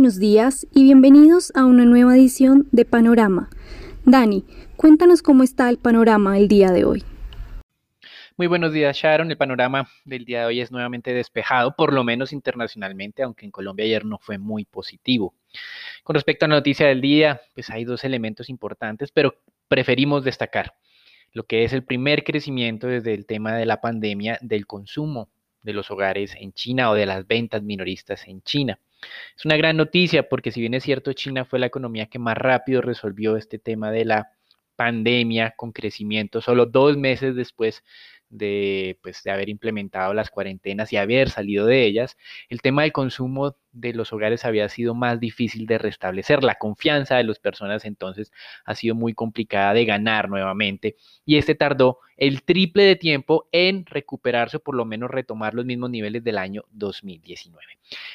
buenos días y bienvenidos a una nueva edición de Panorama. Dani, cuéntanos cómo está el panorama el día de hoy. Muy buenos días, Sharon. El panorama del día de hoy es nuevamente despejado, por lo menos internacionalmente, aunque en Colombia ayer no fue muy positivo. Con respecto a la noticia del día, pues hay dos elementos importantes, pero preferimos destacar lo que es el primer crecimiento desde el tema de la pandemia del consumo de los hogares en China o de las ventas minoristas en China. Es una gran noticia porque si bien es cierto, China fue la economía que más rápido resolvió este tema de la pandemia con crecimiento solo dos meses después de, pues, de haber implementado las cuarentenas y haber salido de ellas, el tema del consumo de los hogares había sido más difícil de restablecer. La confianza de las personas entonces ha sido muy complicada de ganar nuevamente y este tardó el triple de tiempo en recuperarse o por lo menos retomar los mismos niveles del año 2019.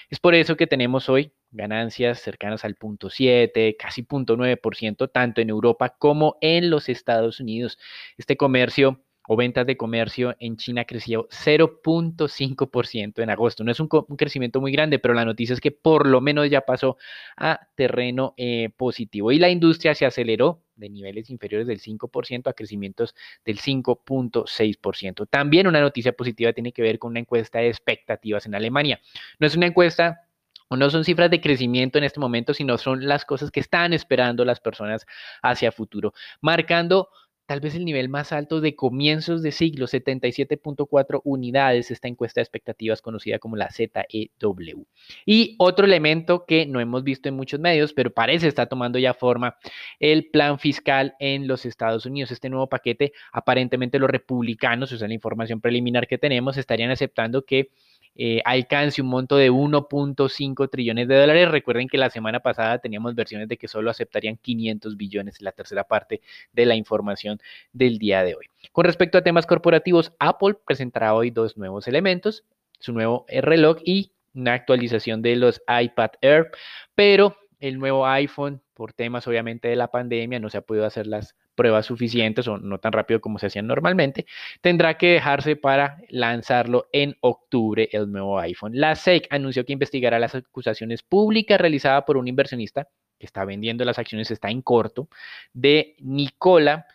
Es por eso que tenemos hoy ganancias cercanas al punto 7, casi punto 9%, tanto en Europa como en los Estados Unidos. Este comercio o ventas de comercio en China creció 0.5% en agosto. No es un, crecimiento muy grande, pero la noticia es que por lo menos ya pasó a terreno eh, positivo. Y la industria se aceleró de niveles inferiores del 5% a crecimientos del 5.6%. También una noticia positiva tiene que ver con una encuesta de expectativas en Alemania. No es una encuesta o no son cifras de crecimiento en este momento, sino son las cosas que están esperando las personas hacia futuro, marcando tal vez el nivel más alto de comienzos de siglo, 77.4 unidades, esta encuesta de expectativas conocida como la ZEW. Y otro elemento que no hemos visto en muchos medios, pero parece está tomando ya forma, el plan fiscal en los Estados Unidos. Este nuevo paquete, aparentemente los republicanos, o sea, la información preliminar que tenemos, estarían aceptando que eh, alcance un monto de 1.5 trillones de dólares. Recuerden que la semana pasada teníamos versiones de que solo aceptarían 500 billones, la tercera parte de la información del día de hoy. Con respecto a temas corporativos, Apple presentará hoy dos nuevos elementos, su nuevo reloj y una actualización de los iPad Air, pero el nuevo iPhone, por temas obviamente de la pandemia, no se ha podido hacer las pruebas suficientes o no tan rápido como se hacían normalmente, tendrá que dejarse para lanzarlo en octubre el nuevo iPhone. La SEC anunció que investigará las acusaciones públicas realizadas por un inversionista que está vendiendo las acciones, está en corto, de Nicola.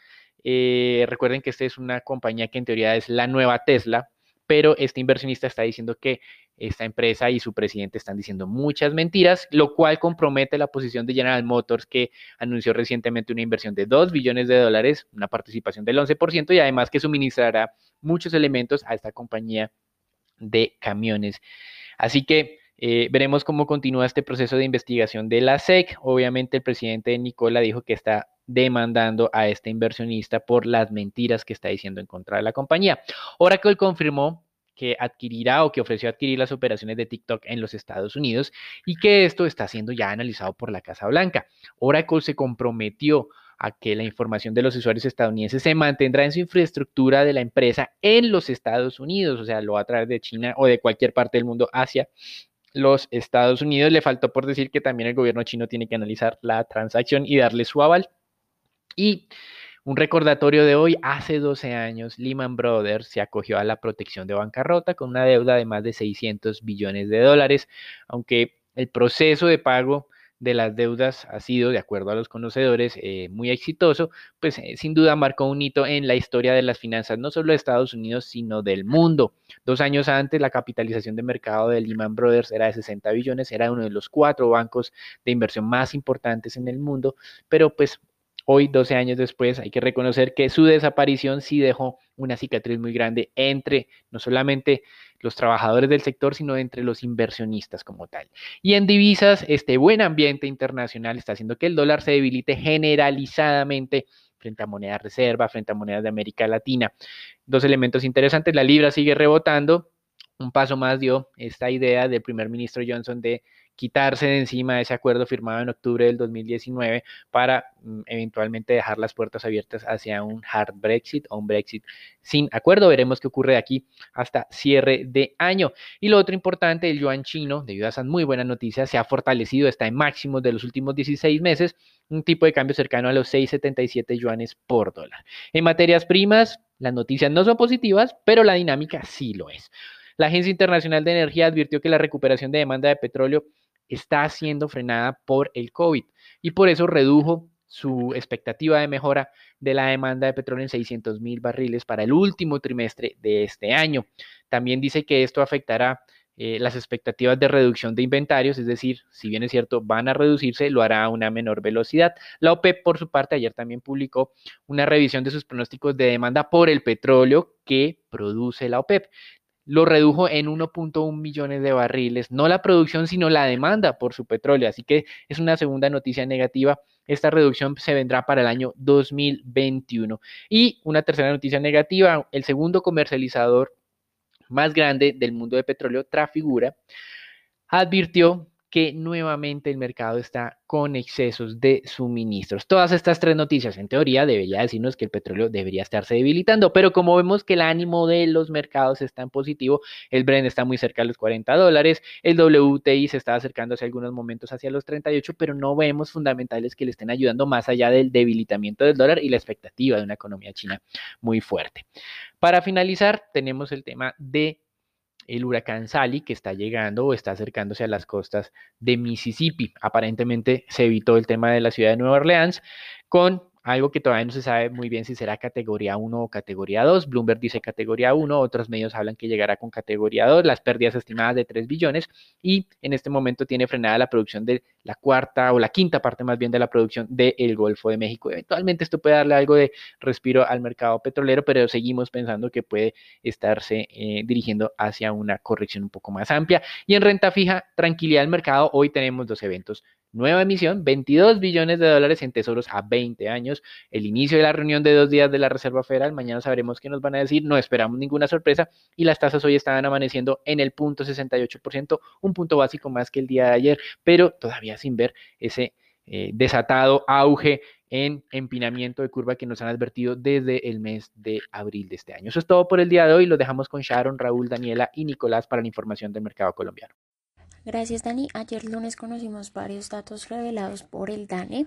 Eh, recuerden que esta es una compañía que en teoría es la nueva Tesla, pero este inversionista está diciendo que esta empresa y su presidente están diciendo muchas mentiras, lo cual compromete la posición de General Motors, que anunció recientemente una inversión de 2 billones de dólares, una participación del 11% y además que suministrará muchos elementos a esta compañía de camiones. Así que eh, veremos cómo continúa este proceso de investigación de la SEC. Obviamente el presidente Nicola dijo que está demandando a este inversionista por las mentiras que está diciendo en contra de la compañía. Oracle confirmó que adquirirá o que ofreció adquirir las operaciones de TikTok en los Estados Unidos y que esto está siendo ya analizado por la Casa Blanca. Oracle se comprometió a que la información de los usuarios estadounidenses se mantendrá en su infraestructura de la empresa en los Estados Unidos, o sea, lo va a través de China o de cualquier parte del mundo hacia los Estados Unidos. Le faltó por decir que también el gobierno chino tiene que analizar la transacción y darle su aval. Y un recordatorio de hoy, hace 12 años, Lehman Brothers se acogió a la protección de bancarrota con una deuda de más de 600 billones de dólares, aunque el proceso de pago de las deudas ha sido, de acuerdo a los conocedores, eh, muy exitoso, pues eh, sin duda marcó un hito en la historia de las finanzas, no solo de Estados Unidos, sino del mundo. Dos años antes, la capitalización de mercado de Lehman Brothers era de 60 billones, era uno de los cuatro bancos de inversión más importantes en el mundo, pero pues Hoy, 12 años después, hay que reconocer que su desaparición sí dejó una cicatriz muy grande entre no solamente los trabajadores del sector, sino entre los inversionistas como tal. Y en divisas, este buen ambiente internacional está haciendo que el dólar se debilite generalizadamente frente a monedas reserva, frente a monedas de América Latina. Dos elementos interesantes, la libra sigue rebotando, un paso más dio esta idea del primer ministro Johnson de quitarse de encima ese acuerdo firmado en octubre del 2019 para mm, eventualmente dejar las puertas abiertas hacia un hard Brexit o un Brexit sin acuerdo. Veremos qué ocurre de aquí hasta cierre de año. Y lo otro importante, el yuan chino, debido a esas muy buenas noticias, se ha fortalecido, está en máximos de los últimos 16 meses, un tipo de cambio cercano a los 6,77 yuanes por dólar. En materias primas, las noticias no son positivas, pero la dinámica sí lo es. La Agencia Internacional de Energía advirtió que la recuperación de demanda de petróleo está siendo frenada por el COVID y por eso redujo su expectativa de mejora de la demanda de petróleo en 600 mil barriles para el último trimestre de este año. También dice que esto afectará eh, las expectativas de reducción de inventarios, es decir, si bien es cierto, van a reducirse, lo hará a una menor velocidad. La OPEP, por su parte, ayer también publicó una revisión de sus pronósticos de demanda por el petróleo que produce la OPEP lo redujo en 1.1 millones de barriles, no la producción, sino la demanda por su petróleo. Así que es una segunda noticia negativa. Esta reducción se vendrá para el año 2021. Y una tercera noticia negativa, el segundo comercializador más grande del mundo de petróleo, Trafigura, advirtió que nuevamente el mercado está con excesos de suministros. Todas estas tres noticias, en teoría, debería decirnos que el petróleo debería estarse debilitando, pero como vemos que el ánimo de los mercados está en positivo, el Brent está muy cerca de los 40 dólares, el WTI se está acercando hace algunos momentos hacia los 38, pero no vemos fundamentales que le estén ayudando más allá del debilitamiento del dólar y la expectativa de una economía china muy fuerte. Para finalizar, tenemos el tema de el huracán Sally que está llegando o está acercándose a las costas de Mississippi. Aparentemente se evitó el tema de la ciudad de Nueva Orleans con algo que todavía no se sabe muy bien si será categoría 1 o categoría 2. Bloomberg dice categoría 1, otros medios hablan que llegará con categoría 2, las pérdidas estimadas de 3 billones y en este momento tiene frenada la producción de la cuarta o la quinta parte más bien de la producción del Golfo de México. Eventualmente esto puede darle algo de respiro al mercado petrolero, pero seguimos pensando que puede estarse eh, dirigiendo hacia una corrección un poco más amplia. Y en renta fija, tranquilidad del mercado, hoy tenemos dos eventos Nueva emisión, 22 billones de dólares en tesoros a 20 años. El inicio de la reunión de dos días de la Reserva Federal. Mañana sabremos qué nos van a decir. No esperamos ninguna sorpresa. Y las tasas hoy estaban amaneciendo en el punto 68%, un punto básico más que el día de ayer, pero todavía sin ver ese eh, desatado auge en empinamiento de curva que nos han advertido desde el mes de abril de este año. Eso es todo por el día de hoy. Lo dejamos con Sharon, Raúl, Daniela y Nicolás para la información del mercado colombiano. Gracias, Dani. Ayer lunes conocimos varios datos revelados por el DANE.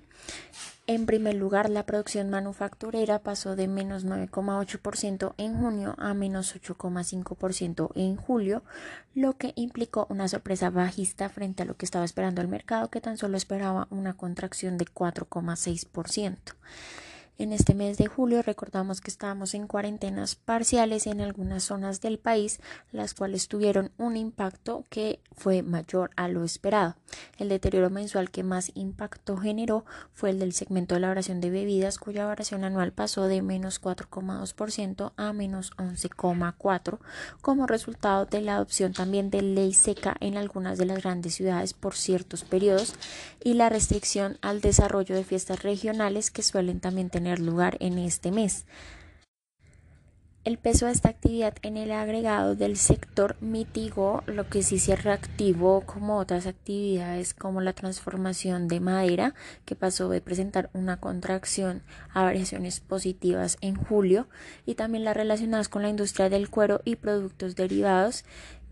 En primer lugar, la producción manufacturera pasó de menos 9,8% en junio a menos 8,5% en julio, lo que implicó una sorpresa bajista frente a lo que estaba esperando el mercado, que tan solo esperaba una contracción de 4,6%. En este mes de julio recordamos que estábamos en cuarentenas parciales en algunas zonas del país, las cuales tuvieron un impacto que fue mayor a lo esperado. El deterioro mensual que más impacto generó fue el del segmento de elaboración de bebidas, cuya variación anual pasó de menos 4,2% a menos 11,4% como resultado de la adopción también de ley seca en algunas de las grandes ciudades por ciertos periodos y la restricción al desarrollo de fiestas regionales que suelen también tener lugar en este mes. El peso de esta actividad en el agregado del sector mitigó lo que sí se reactivó como otras actividades como la transformación de madera que pasó de presentar una contracción a variaciones positivas en julio y también las relacionadas con la industria del cuero y productos derivados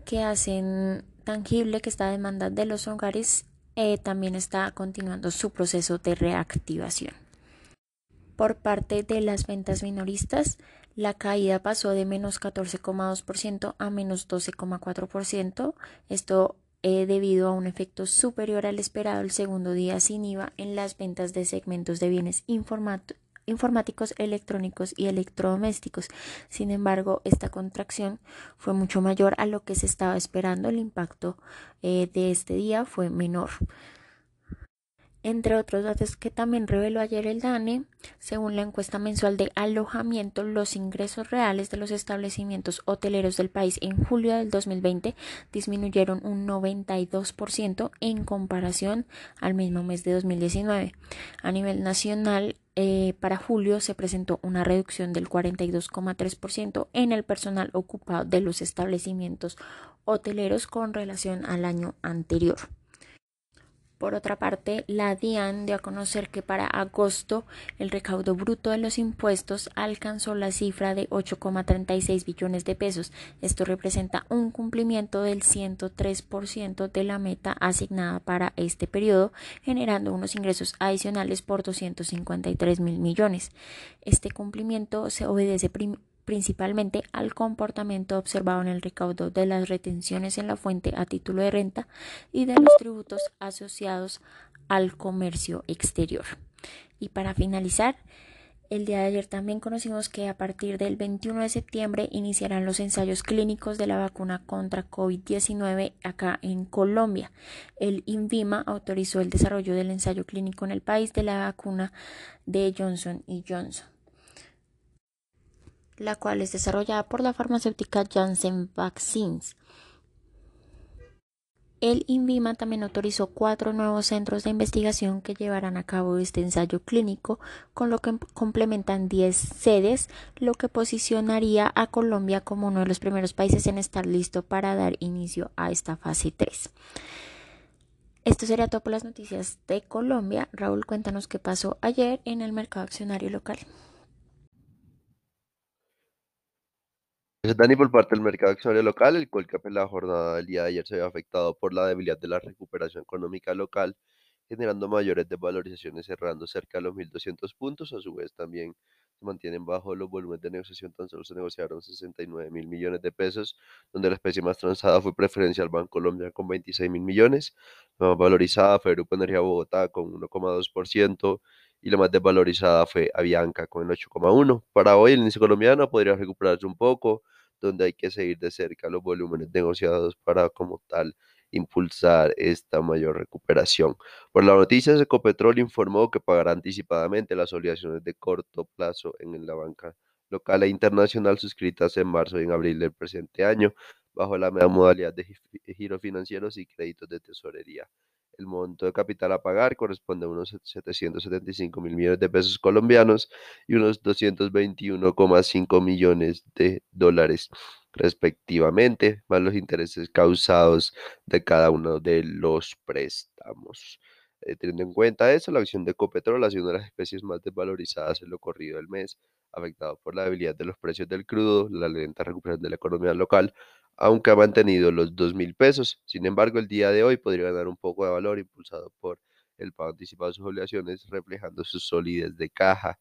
que hacen tangible que esta demanda de los hogares eh, también está continuando su proceso de reactivación. Por parte de las ventas minoristas, la caída pasó de menos 14,2% a menos 12,4%. Esto eh, debido a un efecto superior al esperado el segundo día sin IVA en las ventas de segmentos de bienes informáticos, electrónicos y electrodomésticos. Sin embargo, esta contracción fue mucho mayor a lo que se estaba esperando. El impacto eh, de este día fue menor. Entre otros datos que también reveló ayer el DANE, según la encuesta mensual de alojamiento, los ingresos reales de los establecimientos hoteleros del país en julio del 2020 disminuyeron un 92% en comparación al mismo mes de 2019. A nivel nacional, eh, para julio se presentó una reducción del 42,3% en el personal ocupado de los establecimientos hoteleros con relación al año anterior. Por otra parte, la DIAN dio a conocer que para agosto el recaudo bruto de los impuestos alcanzó la cifra de 8,36 billones de pesos. Esto representa un cumplimiento del 103% de la meta asignada para este periodo, generando unos ingresos adicionales por 253 mil millones. Este cumplimiento se obedece principalmente al comportamiento observado en el recaudo de las retenciones en la fuente a título de renta y de los tributos asociados al comercio exterior. Y para finalizar, el día de ayer también conocimos que a partir del 21 de septiembre iniciarán los ensayos clínicos de la vacuna contra COVID-19 acá en Colombia. El INVIMA autorizó el desarrollo del ensayo clínico en el país de la vacuna de Johnson Johnson, la cual es desarrollada por la farmacéutica Janssen Vaccines. El INVIMA también autorizó cuatro nuevos centros de investigación que llevarán a cabo este ensayo clínico, con lo que complementan 10 sedes, lo que posicionaría a Colombia como uno de los primeros países en estar listo para dar inicio a esta fase 3. Esto sería todo por las noticias de Colombia. Raúl, cuéntanos qué pasó ayer en el mercado accionario local. Dani, por parte del mercado accionario local, el cual en la jornada del día de ayer se había afectado por la debilidad de la recuperación económica local, generando mayores desvalorizaciones, cerrando cerca de los 1.200 puntos. A su vez, también se mantienen bajo los volúmenes de negociación, tan solo se negociaron 69 mil millones de pesos, donde la especie más transada fue preferencial Banco Colombia con 26 mil millones, la más valorizada fue Grupo Energía Bogotá con 1,2%, y la más desvalorizada fue Avianca con el 8,1%. Para hoy el índice colombiano podría recuperarse un poco, donde hay que seguir de cerca los volúmenes negociados para como tal impulsar esta mayor recuperación. Por la noticia, Ecopetrol informó que pagará anticipadamente las obligaciones de corto plazo en la banca local e internacional suscritas en marzo y en abril del presente año, bajo la modalidad de giro financieros y créditos de tesorería. El monto de capital a pagar corresponde a unos 775 mil millones de pesos colombianos y unos 221,5 millones de dólares respectivamente, más los intereses causados de cada uno de los préstamos. Eh, teniendo en cuenta eso, la acción de Ecopetrol ha sido una de las especies más desvalorizadas en lo corrido del mes, afectado por la debilidad de los precios del crudo, la lenta recuperación de la economía local, aunque ha mantenido los dos mil pesos. Sin embargo, el día de hoy podría ganar un poco de valor impulsado por el pago anticipado de sus obligaciones, reflejando su solidez de caja.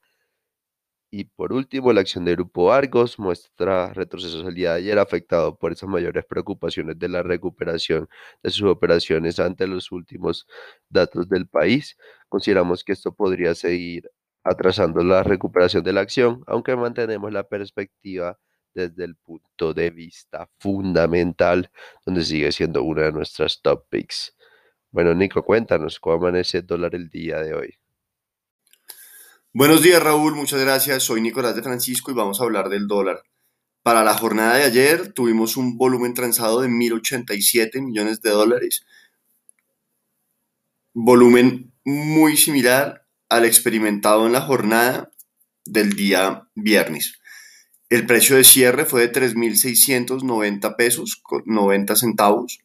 Y por último, la acción de Grupo Argos muestra retrocesos el día de ayer afectado por esas mayores preocupaciones de la recuperación de sus operaciones ante los últimos datos del país. Consideramos que esto podría seguir atrasando la recuperación de la acción, aunque mantenemos la perspectiva desde el punto de vista fundamental, donde sigue siendo una de nuestras top picks. Bueno, Nico, cuéntanos cómo amanece el dólar el día de hoy. Buenos días, Raúl, muchas gracias. Soy Nicolás de Francisco y vamos a hablar del dólar. Para la jornada de ayer tuvimos un volumen transado de 1.087 millones de dólares. Volumen muy similar al experimentado en la jornada del día viernes. El precio de cierre fue de 3.690 pesos con 90 centavos,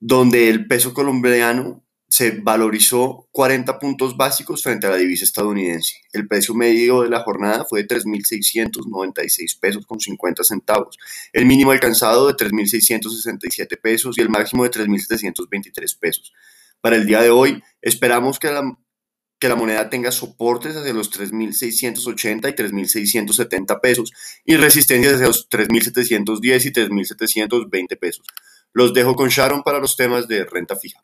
donde el peso colombiano se valorizó 40 puntos básicos frente a la divisa estadounidense. El precio medio de la jornada fue de 3.696 pesos con 50 centavos. El mínimo alcanzado de 3.667 pesos y el máximo de 3.723 pesos. Para el día de hoy esperamos que la que la moneda tenga soportes hacia los 3.680 y 3.670 pesos y resistencias hacia los 3.710 y 3.720 pesos. Los dejo con Sharon para los temas de renta fija.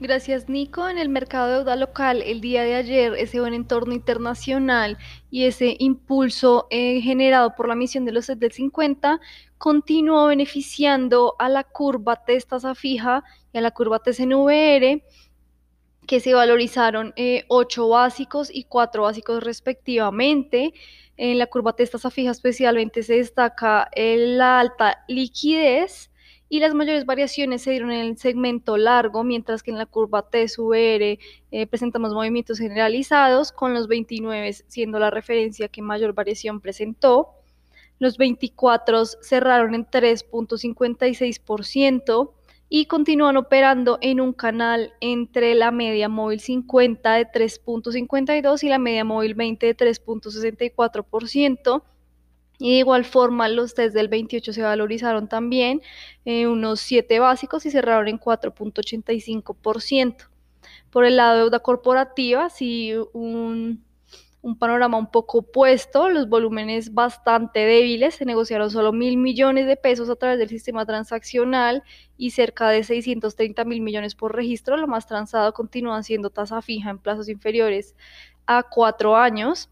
Gracias Nico. En el mercado de deuda local el día de ayer ese buen entorno internacional y ese impulso eh, generado por la misión de los set del 50 continuó beneficiando a la curva T tasa fija y a la curva TCNVR que se valorizaron eh, ocho básicos y cuatro básicos respectivamente. En la curva tasa fija especialmente se destaca la alta liquidez y las mayores variaciones se dieron en el segmento largo, mientras que en la curva TSVR eh, presentamos movimientos generalizados, con los 29 siendo la referencia que mayor variación presentó. Los 24 cerraron en 3.56%, y continúan operando en un canal entre la media móvil 50 de 3.52 y la media móvil 20 de 3.64%. Y de igual forma los test del 28 se valorizaron también eh, unos 7 básicos y cerraron en 4.85%. Por el lado de deuda corporativa, sí un un panorama un poco opuesto, los volúmenes bastante débiles, se negociaron solo mil millones de pesos a través del sistema transaccional y cerca de 630 mil millones por registro, lo más transado continúa siendo tasa fija en plazos inferiores a cuatro años.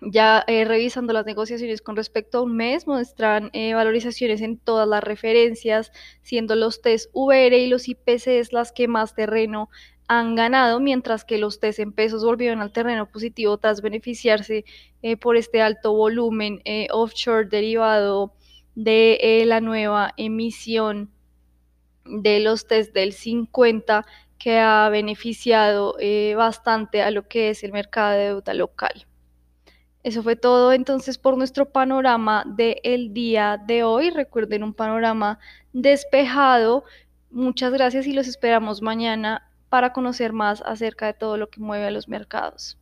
Ya eh, revisando las negociaciones con respecto a un mes, muestran eh, valorizaciones en todas las referencias, siendo los test VR y los IPCs las que más terreno han ganado, mientras que los test en pesos volvieron al terreno positivo tras beneficiarse eh, por este alto volumen offshore derivado de la nueva emisión de los test del 50 que ha beneficiado bastante a lo que es el mercado de deuda local. Eso fue todo entonces por nuestro panorama del día de hoy. Recuerden un panorama despejado. Muchas gracias y los esperamos mañana para conocer más acerca de todo lo que mueve a los mercados.